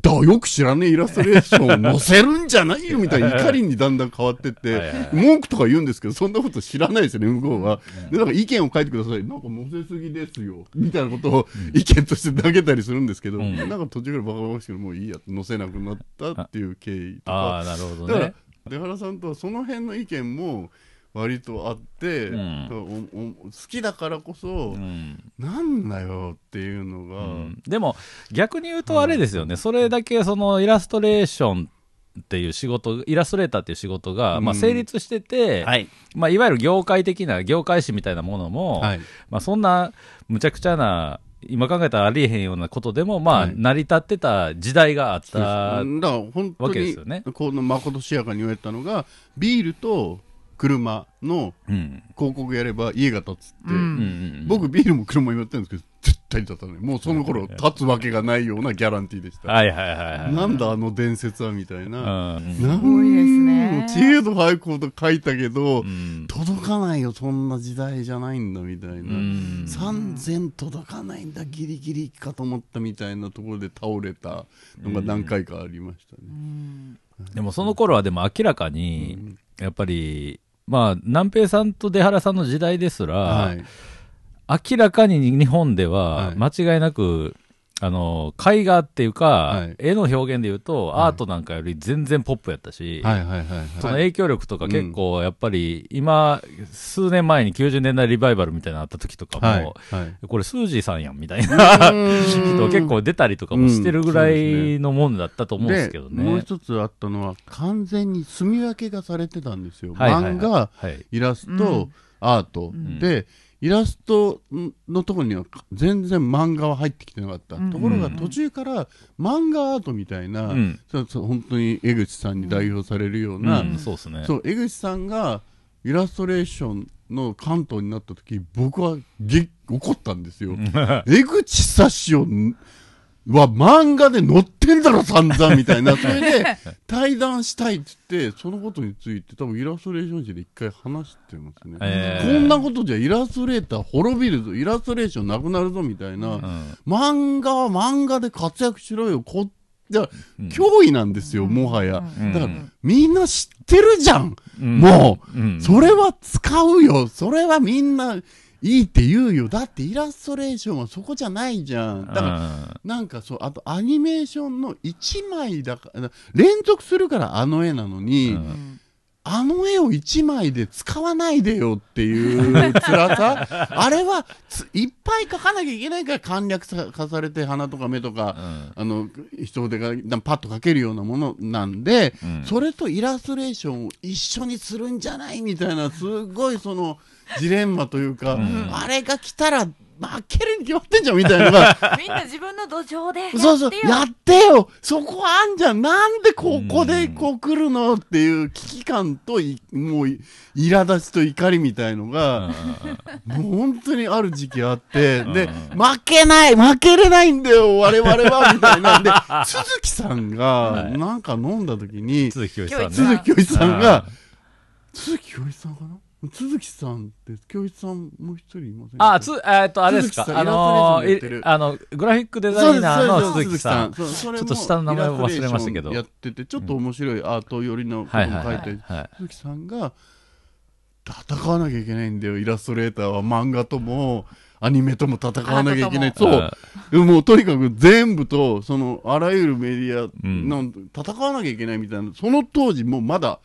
だよく知らねえイラストレーションを載せるんじゃないよみたいな怒りにだんだん変わってって文句とか言うんですけどそんなこと知らないですよね向こうは、でなんか意見を書いてくださいなんか載せすぎですよみたいなことを意見として投げたりするんですけど、うん。なんか途中からバカバカしくてもういいや載せなくなったっていう経緯とか。ああ、なるほどだからね。出原さんとはその辺の意見も割とあって、うん。おお好きだからこそ、うん。なんだよっていうのが、うん。でも逆に言うとあれですよね、それだけそのイラストレーションっていう仕事、イラストレーターっていう仕事が、うん。まあ、成立してて、はい。まあ、いわゆる業界的な、業界誌みたいなものも、はい。まあ、そんなむちゃくちゃな、今考えたらありえへんようなことでも、まあ、はい。成り立ってた時代があった。です。だから本当わけでにすよね。このまことしやかに言われたのがビールと車のうん。広告やれば家が建つって、うん。僕ビールも車もやってるんですけど絶対建たない。もうその頃建つわけがないようなギャランティーでした、はいはいはいはい。なんだあの伝説はみたいうん。な、うん。なんごいですね知恵度早いこと書いたけど、うん。届かないよそんな時代じゃないんだみたいな、うん。3000届かないんだギリギリかと思ったみたいなところで倒れたのが何回かありましたね、うん。でもその頃はでも明らかに、やっぱり、まあ、南平さんと出原さんの時代ですら、はい。明らかに日本でははい。間違いなく、あの、絵画っていうか、はい絵の表現で言うと、はいアートなんかより全然ポップやったし、そのはい影響力とか結構やっぱり、今、数年前に90年代リバイバルみたいなのあった時とかも、はいはいこれスージーさんやんみたいな人人結構出たりとかもしてるぐらいのもんだったと思うんですけどね。もう一つあったのは完全に住み分けがされてたんですよ、はいはいはい漫画はい。イラスト、うんアート、んでイラストのところには全然漫画は入ってきてなかった、うんところがうん途中から漫画アートみたいな、うんそ本当に江口さんに代表されるような、うん、そうですね。そう江口さんがイラストレーションの関東になった時僕はげ怒ったんですよ。江口久志をは漫画で載ってんだろ散々みたいな。それで対談したいって言ってそのことについて多分イラストレーション誌で一回話してますね、えー。こんなことじゃイラストレーター滅びるぞイラストレーションなくなるぞみたいな、うん。漫画は漫画で活躍しろよこじゃうん。脅威なんですよ、もはや、うん。だからみんな知ってるじゃんもう、うん。それは使うよ。それはみんないいって言うよ。だってイラストレーションはそこじゃないじゃん。だから、なんかそうあとアニメーションの1枚だから連続するからあの絵なのに、うんあの絵を1枚で使わないでよっていう辛さ。あれはついっぱい描かなきゃいけないから簡略化されて鼻とか目とか、あの人手がパッと描けるようなものなんで、うん。それとイラストレーションを一緒にするんじゃないみたいなすごいそのジレンマというか、ん。あれが来たら負けるに決まってんじゃんみたいな。の がみんな自分の土壌でやってよ。そうそう、やってよ。そこあんじゃん。なんでここでこう来るのっていう危機感とい、もうい、苛立ちと怒りみたいのが、もう本当にある時期あって、で、負けない負けれないんだよ我々はみたいなんで、鈴木さんが、はい。なんか飲んだ時に、鈴木清さんね。鈴木恭一さんが、鈴木恭一さんかな？鈴木さんって、恭一さんもう一人いませんか？あ、つ、えーっと、あれですか？あのあの、グラフィックデザイナーの鈴木さん。ちょっと下の名前を忘れましたけど。やっててちょっと面白いアート寄りのことはいはいも書いて、はい。鈴木さんが戦わなきゃいけないんだよ。イラストレーターは漫画ともアニメとも戦わなきゃいけない。そう。でももうとにかく全部とそのあらゆるメディアん。の、戦わなきゃいけないみたいな。その当時もうまだ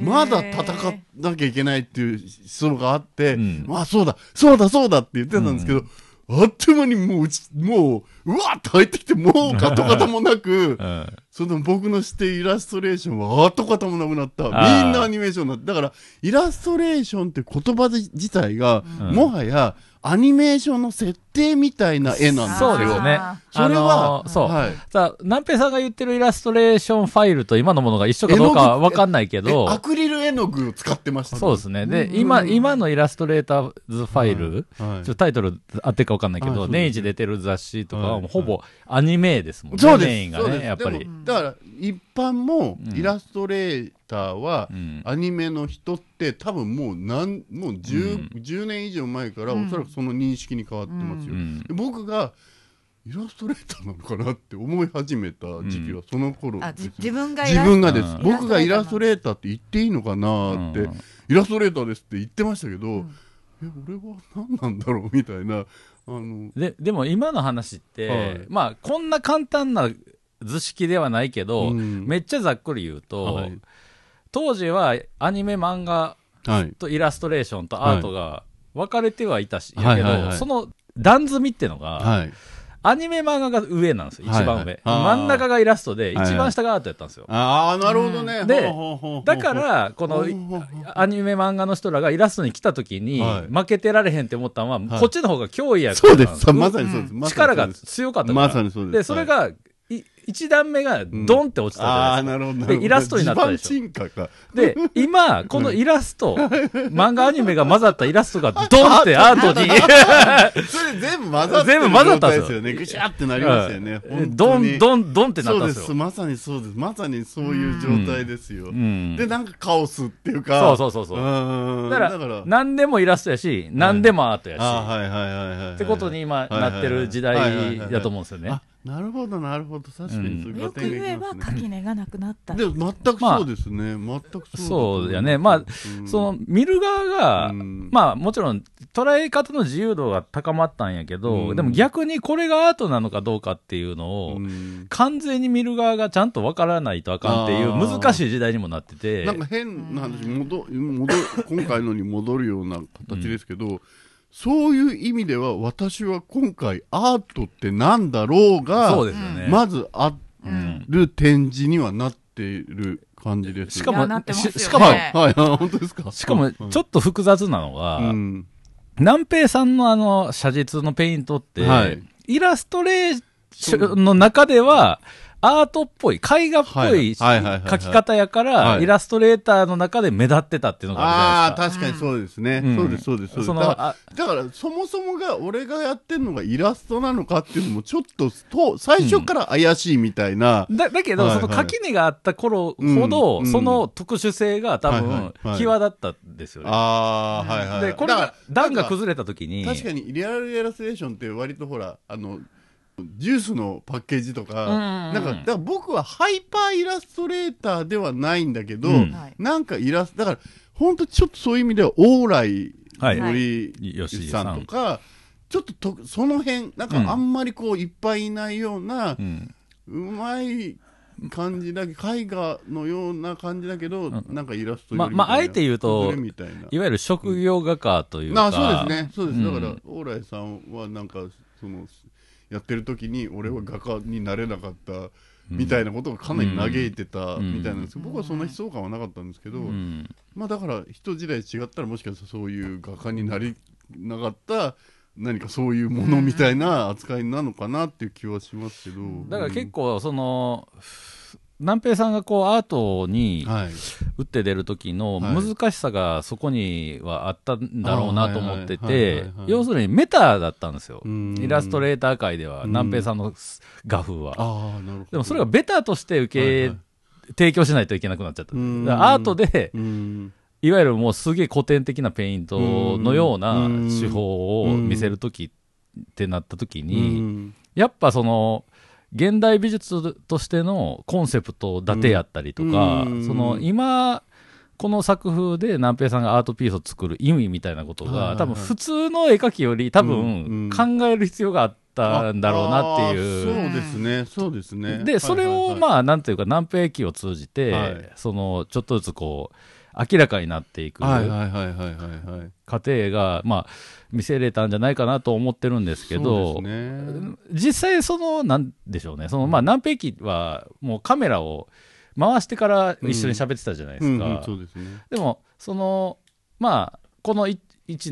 まだ戦わなきゃいけないっていう思想があって、うん。まあそうだ、そうだ、そうだって言ってたんですけど、あっという間にもううち、もう、うわーって入ってきて、もう跡形もなく、うんその僕のしてイラストレーションは跡形もなくなった。みんなアニメーションになって。だから、イラストレーションって言葉自体が、うんもはやアニメーションの設定みたいな絵なんですよ。そうですね。それはあのーそう。はいさあ、南平さんが言ってるイラストレーションファイルと今のものが一緒かどうかはわかんないけえど、アクリル絵の具を使ってましたね、そうですね。で、今、今のイラストレーターズファイル、はいはいちょっとタイトル合ってるかわかんないけど、はい年一出てる雑誌とかはほぼアニメですもんね、そうですメインがね、やっぱりだから一般もうん。イラストレーターはうん。アニメの人って多分もう何もう 10,、うん。10年以上前からうん。おそらくその認識に変わってますよ、うん。で僕がイラストレーターなのかなって思い始めた時期はその頃あですじ自分が自分がです、うん。僕がイラストレーターって言っていいのかなって、うん。イラストレーターですって言ってましたけど、ん。え俺は何なんだろうみたいなあの。で、でも今の話って、はい。まあ、こんな簡単な図式ではないけど、うん。めっちゃざっくり言うと、はい。当時はアニメ漫画はい。とイラストレーションとアートが分かれてはいたし、はいやけど、その段積みってのが、はい。アニメ漫画が上なんですよ、一番上。真ん中がイラストで、一番下がアートやったんですよ。ああなるほどね、でだから、このアニメ漫画の人らがイラストに来た時に、はい。負けてられへんって思ったのは、はい。こっちの方が脅威やからそうです。まさにそうです。力が強かったから。まさにそうです。で、それが、い一段目がドンって落ちたじゃないですか。なるほどなるほど。でイラストになったでしょ。で、今、このイラスト、漫画アニメが混ざったイラストが ドンってアートに、それ全部混ざって全部混ざったんですよね。ぐしゃってなりましたよね。うんドン、ンドン、ドンってなっ。たんですよ。まさにそうです。まさにそういう状態ですよ。うんで、なんかカオスっていうか。そうそうそうそううんだから、何でもイラストやし、何でもアートやし、あはいはいはいはいはい。ってことに今はいはいはいなってる時代だと思うんですよねあ。なるほど、なるほど。確かにそういうよく言えば垣根がなくなった。でも全くそうですね。全くそうだと思そうやね。まあ、うん。その、見る側が、うん。まあ、もちろん、捉え方の自由度が高まったんやけど、うん。でも逆にこれがアートなのかどうかっていうのを、うん。完全に見る側がちゃんとわからないとあかんっていう難しい時代にもなってて、なんか変な話、戻戻今回のに戻るような形ですけど、そういう意味では私は今回アートってなんだろうがそうですよね。まずあうんる展示にはなっている感じです。しかもししかもはい、はい、あ本当ですか？しかも、ちょっと複雑なのが、うん、南平さんのあの、写実のペイントって、はいイラストレーションの中では、アートっぽい、絵画っぽい描き方やから、はい。イラストレーターの中で目立ってたっていうのがああ。確かにそうですね、うん。そうですそうですそうです。だからそもそもが俺がやってるのがイラストなのかっていうのもちょっとと最初から怪しいみたいな、だだけど、はいはい。その垣根があった頃ほど、うんその特殊性が多分、際立ったんですよね。ああはいはいで、これが段が崩れた時に、確かにリアルイラストレーションって割とほらあのジュースのパッケージとか、うんなんかだから僕はハイパーイラストレーターではないんだけど、うん。はい。なんかイラストだから本当ちょっとそういう意味では往来はい。森さんとか、ちょっととその辺なんかうん。あんまりこういっぱいいないような、うん。うまい感じだけ絵画のような感じだけど、ん。なんかイラストまよりみたいなまああえて言うといな。いわゆる職業画家というか、なあそうですね。そうです、うん。だから往来さんはなんかそのやってる時に俺は画家になれなかったみたいなことがかなり嘆いてたうん。みたいなんですけど、僕はそんな悲壮感はなかったんですけど、うん。まあだから人時代違ったらもしかしたらそういう画家になりなかった何かそういうものみたいな扱いなのかなっていう気はしますけど、だから結構、その、南平さんがこうアートにはい。打って出る時のはい。難しさがそこにはあったんだろうなと思ってて要するにメタだったんですよ。うん。イラストレーター界では、うん南平さんの画風は。でもそれがベタとして受けはいはい提供しないといけなくなっちゃった。アートで、うん。いわゆるもうすげえ古典的なペイントのようなうん。手法を見せるときってなったときうに、ん。やっぱその、現代美術としてのコンセプト立てやったりとか、うん。その今この作風で南平さんがアートピースを作る意味みたいなことが、多分普通の絵描きより多うん分考える必要があったんだろうなっていう。そうですね、そうですね。で、それを、あ、まあ、なんていうか、南平期を通じて、はい。その、ちょっとずつこう、明らかになっていくはい過。程が、まあ、見せれたんじゃないかなと思ってるんですけど、ね。実際、その、なんでしょうね、その、まあ、南平期は、もうカメラを回してから一緒に喋ってたじゃないですか。でも、その、まあ、この1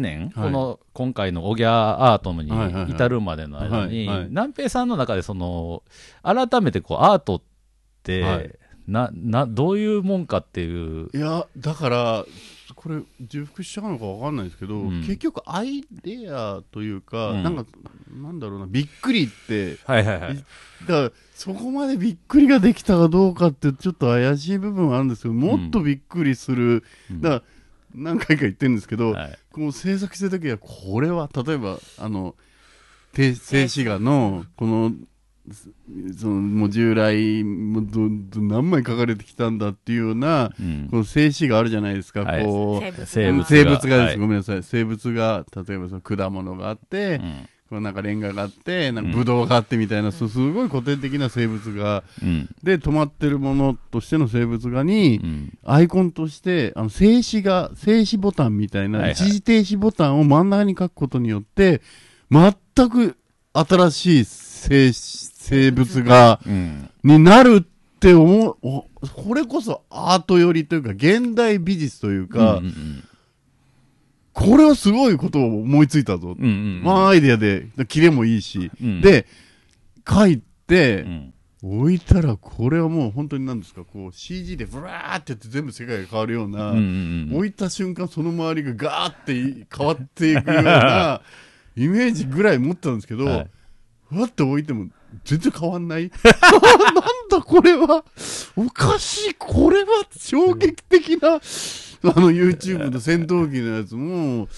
年、はい。この今回のオギャアートに至るまでの間に、南平さんの中で、その、改めてこう、アートって、はいな、な、どういうもんかっていう、いや、だから、これ、重複しちゃうのかわかんないですけど、うん。結局、アイデアというか、うん。なんか、なんだろうな、びっくりって、はいはいはい。だから、そこまでびっくりができたかどうかって、ちょっと怪しい部分はあるんですけど、もっとびっくりする、うん。だから、何回か言ってるんですけど、はい。こう制作してる時は、これは、例えば、あの、て静止画の、この、そのもう従来もうどど何枚書かれてきたんだっていうような、うん。この静止画あるじゃないですか、はい。こう生物が。です、はい。ごめんなさい。生物画例えばその果物があって、うん。こうなんかレンガがあってなんかブドウがあってみたいな、そうすごい古典的な生物画うん。で止まってるものとしての生物画に、うん。アイコンとして、あの、静止画、静止ボタンみたいな、はいはい。一時停止ボタンを真ん中に書くことによって、全く新しい生生物画うん。になるって思う、おこれこそアート寄りというか、現代美術というか、うんうんこれはすごいことを思いついたぞ。うんうんまあ、アイデアで、キレもいいし、うん。で、書いてう、ん。置いたら、これはもう本当に何ですか、こう CG でブワーってやって全部世界が変わるような、うんうんうん置いた瞬間その周りがガーって変わっていくような イメージぐらい持ってたんですけど、はい。ふわって置いても全然変わんない？なんだこれは？おかしい。これは衝撃的なあの YouTube の戦闘機のやつも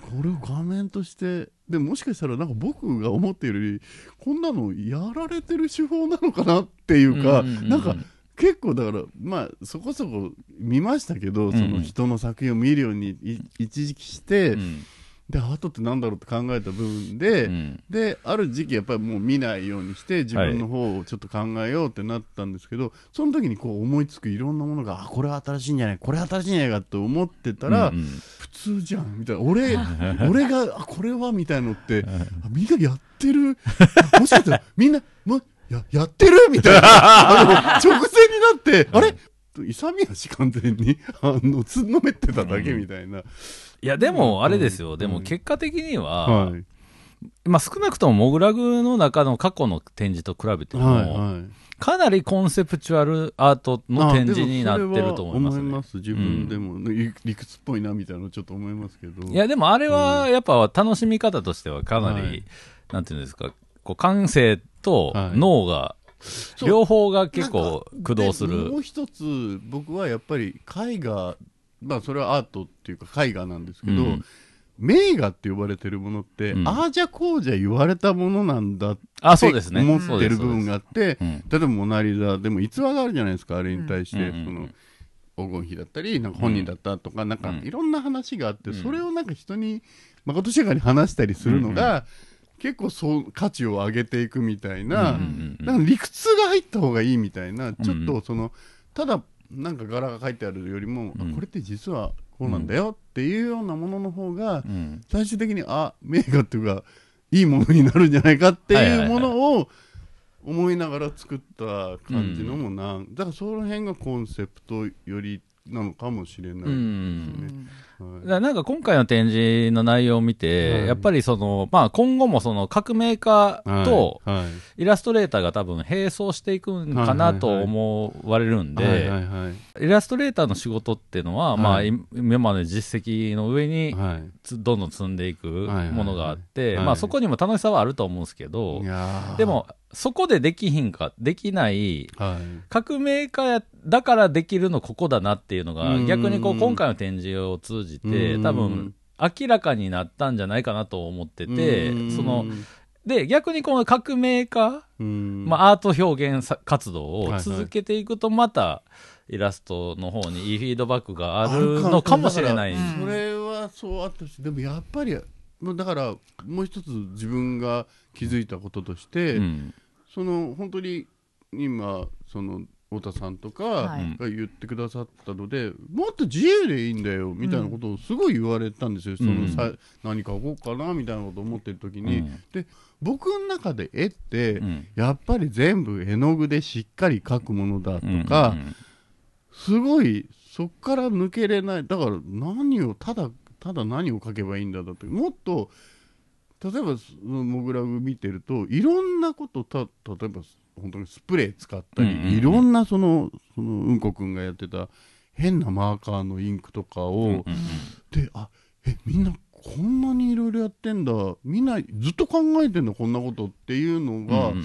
これを画面としてでもしかしたらなんか僕が思っているよりこんなのやられてる手法なのかなっていうか、うんうんうんうん。なんか結構だからまあそこそこ見ましたけど、んその人の作品を見るようにい一時期して、うんでアートってなんだろうって考えた部分で、うん。である時期やっぱりもう見ないようにして自分の方をちょっと考えようってなったんですけど、その時にこう思いつくいろんなものがあこれは新しいんじゃないこれは新しいんじゃないかと思ってたら、うんうん。普通じゃんみたいな。俺 俺があこれはみたいのってあみんなやってる？あもしかしたらみんなもややってる？みたいな。あの直前になってあれ？勇み足完全に あのつんのめってただけみたいな、いや、でも、あれですよ。うん。でも、結果的には、はい。まあ、少なくとも、モグラグの中の過去の展示と比べても、はいはい。かなりコンセプチュアルアートの展示になってると思います,、ね。思います。自分でも、理理屈っぽいなみたいなのちょっと思いますけど。いや、でもあれは、やっぱ楽しみ方としてはかなり、はい。なんていうんですか、こう感性とはい。脳が、そう両方が結構駆動すでもる。う一つ僕はやっぱり絵画まあそれはアートっていうか絵画なんですけど、うん。名画って呼ばれてるものって、うん。ああじゃこうじゃ言われたものなんだってあ、そうですね。思ってる部分があって、うん。例えばモナ・リザでも逸話があるじゃないですかあれに対して、その黄金比だったりなんか本人だったとか、なんかいろんな話があって、それをなんか人にまことしやかに話したりするのが、結構そう価値を上げていくみたいな、うんうんうんなんか理屈が入った方がいいみたいな、ちょっうんとそのただなんか柄が書いてあるよりも、うん。あこれって実はこうなんだよっていうようなものの方が、うん。最終的にあ名画っていうかいいものになるんじゃないかっていうものを思いながら作った感じのもな、だからその辺がコンセプトよりなのかもしれないですね。はい。なんか今回の展示の内容を見て、はい。やっぱりその、まあ今後もその革命家とはい。はい。イラストレーターが多分並走していくんかなと思われるんで、イラストレーターの仕事っていうのは、まあ今までの実績の上にどんどん積んでいくものがあって、はいまあそこにも楽しさはあると思うんですけどでもそこでできひんか、できないはい。革命家やだからできるのここだなっていうのがうん。逆にこう今回の展示を通じてうん。多分明らかになったんじゃないかなと思っててうん。そので逆にこの革命家うん。まあアート表現さ活動を続けていくとまたイラストの方にいいフィードバックがああるのかもしれない。うん。それはそうあったしでもやっぱりだからもう一つ自分が気づいたこととして、うん。その本当に今その太田さんとかはい。が言ってくださったので、もっと自由でいいんだよみたいなことをすごい言われたんですよ、そのさ何書こうかなみたいなことを思ってる時に、うん。で僕の中で絵って、うん。やっぱり全部絵の具でしっかり描くものだとうん。か、すごいそっから抜けれない。だから何をただただ何を描けばいいんだだってもっと例えばそのモグラグ見てるといろんなことた例えば本当にスプレー使ったり、うんうんうん。いろんなそのそのうんこくんがやってた変なマーカーのインクとかを、うんうんであえみんなこんなにいろいろやってんだみんなずっと考えてんだこんなことっていうのが、うんうん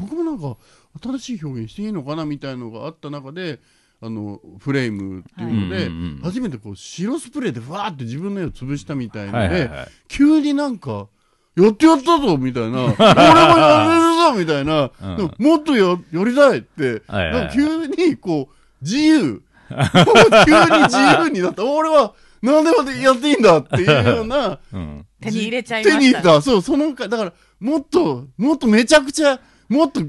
僕もなんか新しい表現していいのかなみたいのがあった中であのフレームっていうので、はい。うんうんうん。初めてこう白スプレーでふわーって自分の絵を潰したみたいので、はいはいはい。急になんかやってやったぞみたいな。俺もやれるぞみたいな、うん。でももっとややりたいって、はいはいはい。急にこう自由。急に自由になった。俺は何でもやっていいんだっていうような。うん。手に入れちゃいました。手に入れた。そう、そのか、だから、もっと、もっとめちゃくちゃ、もっと、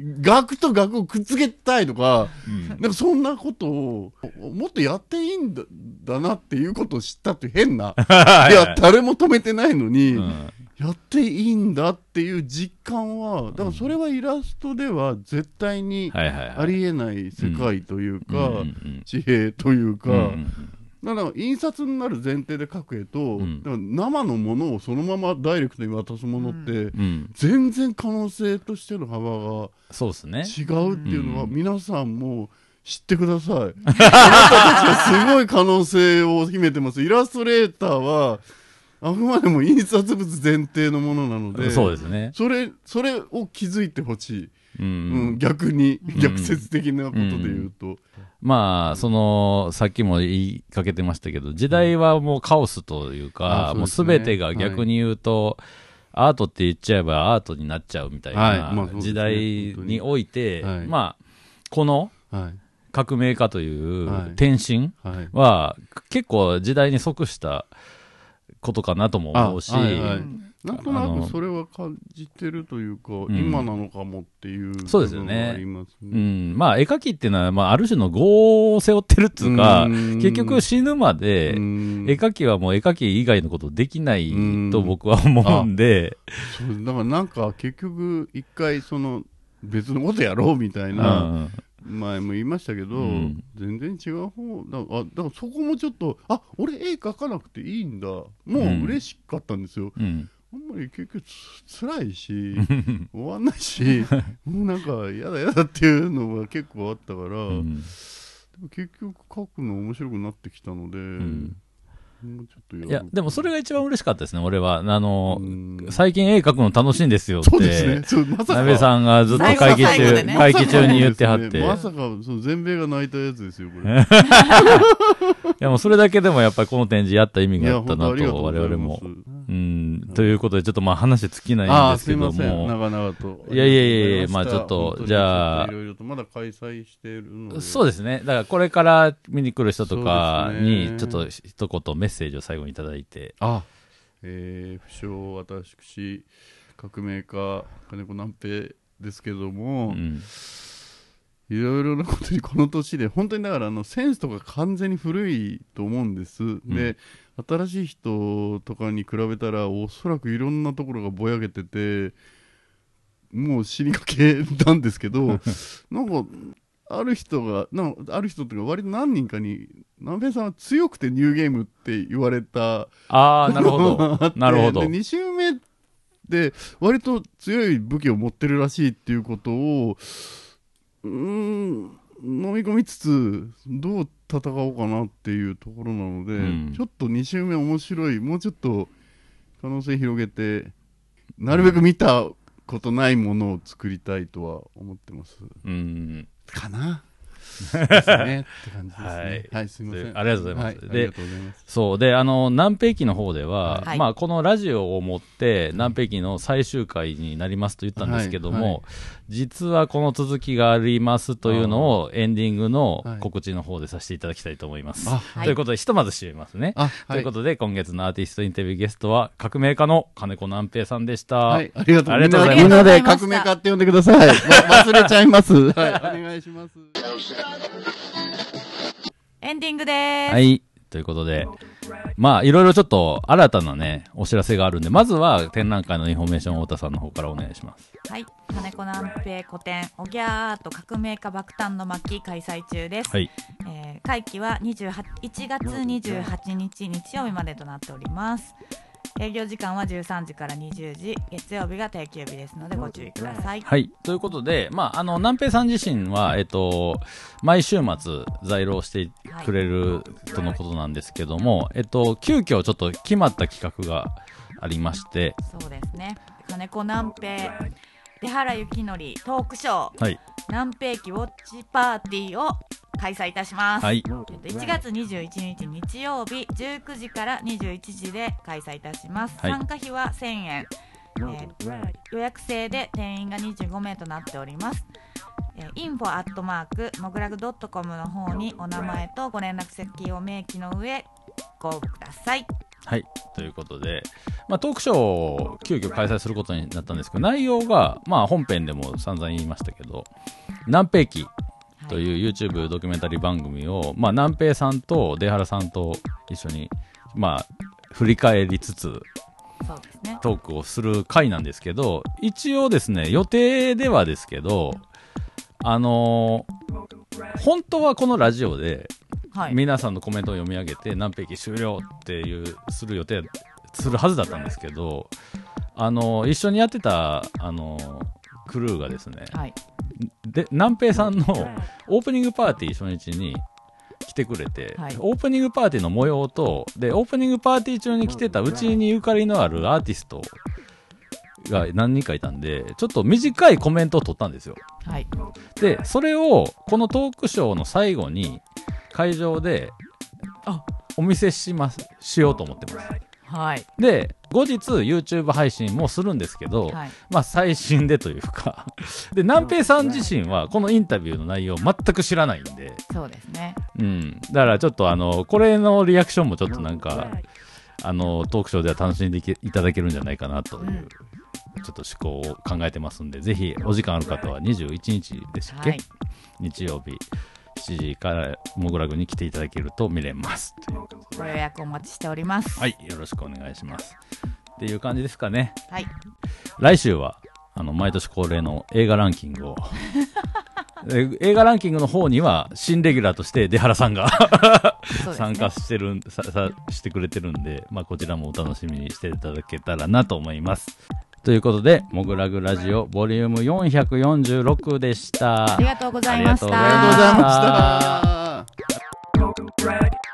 額と額をくっつけたいとか、うん。なんかそんなことを、もっとやっていいんだだなっていうことを知ったって変な。いや、誰も止めてないのに、うんやっていいんだっていう実感は、だからそれはイラストでは絶対にありえない世界というか、うん。うん地平というか、うんうんだから印刷になる前提で描く絵と、ん。だから生のものをそのままダイレクトに渡すものって、うん。全然可能性としての幅が。違うっていうのは、うん。皆さんも知ってください。あなたたちはすごい可能性を秘めてます。イラストレーターはあくまでも印刷物前提のものなので、そうですね。それそれを気づいてほしい、ううんん逆に、逆説的なことで言うと。まあ、その、さっきも言いかけてましたけど、時代はもうカオスというあか、もうね。すべてが逆に言うと、アートって言っちゃえばアートになっちゃうみたいな時代において、はいまあ、このはい。革命家というはい。転身はい。は結構時代に即したことかなとも思うし、あはいはい。うん。なんとなくそれは感じてるというか、ん。今なのかもっていうそうですよね。うね。ん、まあ、絵描きっていうのは、まあ、ある種の業を背負ってるっていうか、うん。結局死ぬまで、うん。絵描きはもう絵描き以外のことできないと僕は思うんで、そうだからなんか結局一回その別のことやろうみたいうん。な、前も言いましたけど、うん。全然違う方だ。あだからそこもちょっとあ俺絵描かなくていいんだ。もう嬉しかったんですよ、うん。あんまり結局つ辛いし終わんないし もうなんか嫌だ嫌だっていうのが結構あったから、うん。でも結局書くの面白くなってきたので、いや、でもそれが一番嬉しかったですね、俺は。あの、うん。最近絵描くの楽しいんですよっそうですね。まさか。鍋さんがずっと会議中、ね。会議中に言ってはって。まさかそう全米が泣いたやつですよこれ。いや、もうそれだけでもやっぱりこの展示やった意味があったなと、我々も。うん、ということで、ちょっとまあ話尽きないんですけどすいません。も、長々といやいやいやいやまあちょっとじゃあいろいろとまだ開催しているので。そうですね。だからこれから見に来る人とかに、ねちょっと一言メッセージを最後にいただいて。あえー、不詳私革命家金子南平ですけども、うん。いろいろなことにこの年で本当にだからあのセンスとか完全に古いと思うんです、で新しい人とかに比べたらおそらくいろんなところがぼやけててもう死にかけなんですけど なんかある人がなある人っていうか割と何人かに南平さんは強くてニューゲームって言われたああ、なるほど。なるほどで。2周目で割と強い武器を持ってるらしいっていうことをうーん飲み込みつつどう戦おうかなっていうところなので、うん。ちょっと2周目面白いもうちょっと可能性広げてなるべく見たことないものを作りたいとは思ってます。うん。かなですね。って感じですね。はいはい、すみません。ありがとうございますはい、でありがとうございます。そう。で、あの、南平記の方では、はいまあ、このラジオをもって、南平記の最終回になりますと言ったんですけども、実はこの続きがありますというのを、エンディングのはい告知の方でさせていただきたいと思います。あ、はいということで、ひとまず締めますね。あ、はいというこ。とで、今月のアーティストインタビューゲストは、革命家の金子南平さんでした。はい、ありがとうありがとうございますみんなで革命家って呼んでください。わ忘れちゃいます。はい、お願いします。エンディングです。はい。ということで、まあ、いろいろちょっと新たなね、お知らせがあるんで、まずは展覧会のインフォメーションを太田さんの方からお願いします。はい。金子南平個展、おぎゃーと革命家爆誕の巻開催中です。はい。えー会期は28 1月28日日曜日までとなっております。営業時間は13時から20時、月曜日が定休日ですのでご注意ください。はい。ということで、まあ、あの、南平さん自身は、えっと、毎週末、在労してくれるとのことなんですけども、えっと、急遽ちょっと決まった企画がありまして、そうですね。金子南平、出原幸則トークショー、はい。南平記ウォッチパーティーを開催いたします。はい。えっと1月21日日曜日19時から21時で開催いたします、はい参加費は1000円、えー予約制で定員が25名となっております、えー、info アットマークモグラグドットコムの方にお名前とご連絡先を明記の上ご応募くださいはい。ということで、まあ、トークショーを急遽開催することになったんですけど、内容が、まあ、本編でも散々言いましたけど、南平記という YouTube ドキュメンタリー番組を、まあ、南平さんと出原さんと一緒に、まあ、振り返りつつ、ねトークをする回なんですけど、一応ですね、予定ではですけど、あのー本当はこのラジオで、はい皆さんのコメントを読み上げて、何ページ終了っていう、する予定、するはずだったんですけど、あのー一緒にやってた、あのークルーがですね、はい。で、南平さんのオープニングパーティー初日に来てくれて、はい。オープニングパーティーの模様と、で、オープニングパーティー中に来てたうちにゆかりのあるアーティストが何人かいたんで、ちょっと短いコメントを取ったんですよ。はい。で、それをこのトークショーの最後に会場であ。お見せします、しようと思ってます。はい。で、後日 YouTube 配信もするんですけど、はい。まあ最新でというか。で、南平さん自身はこのインタビューの内容全く知らないんで、そうですね。うん。だからちょっとあの、これのリアクションもちょっとなんか、あの、トークショーでは楽しんでいただけるんじゃないかなという、うんちょっと思考を考えてますんで、ぜひお時間ある方は21日でしたっけ、はい日曜日7時からモグラグに来ていただけると見れます。ということでご予約お待ちしておりますはい、よろしくお願いします。っていう感じですかね。はい来週は、あの、毎年恒例の映画ランキングを、え映画ランキングの方には、新レギュラーとして出原さんが ね参加してるん、さ、さ、してくれてるんで、まあ、こちらもお楽しみにしていただけたらなと思います。ということで、モグラグラジオボリューム446でした。ありがとうございました。ありがとうございました。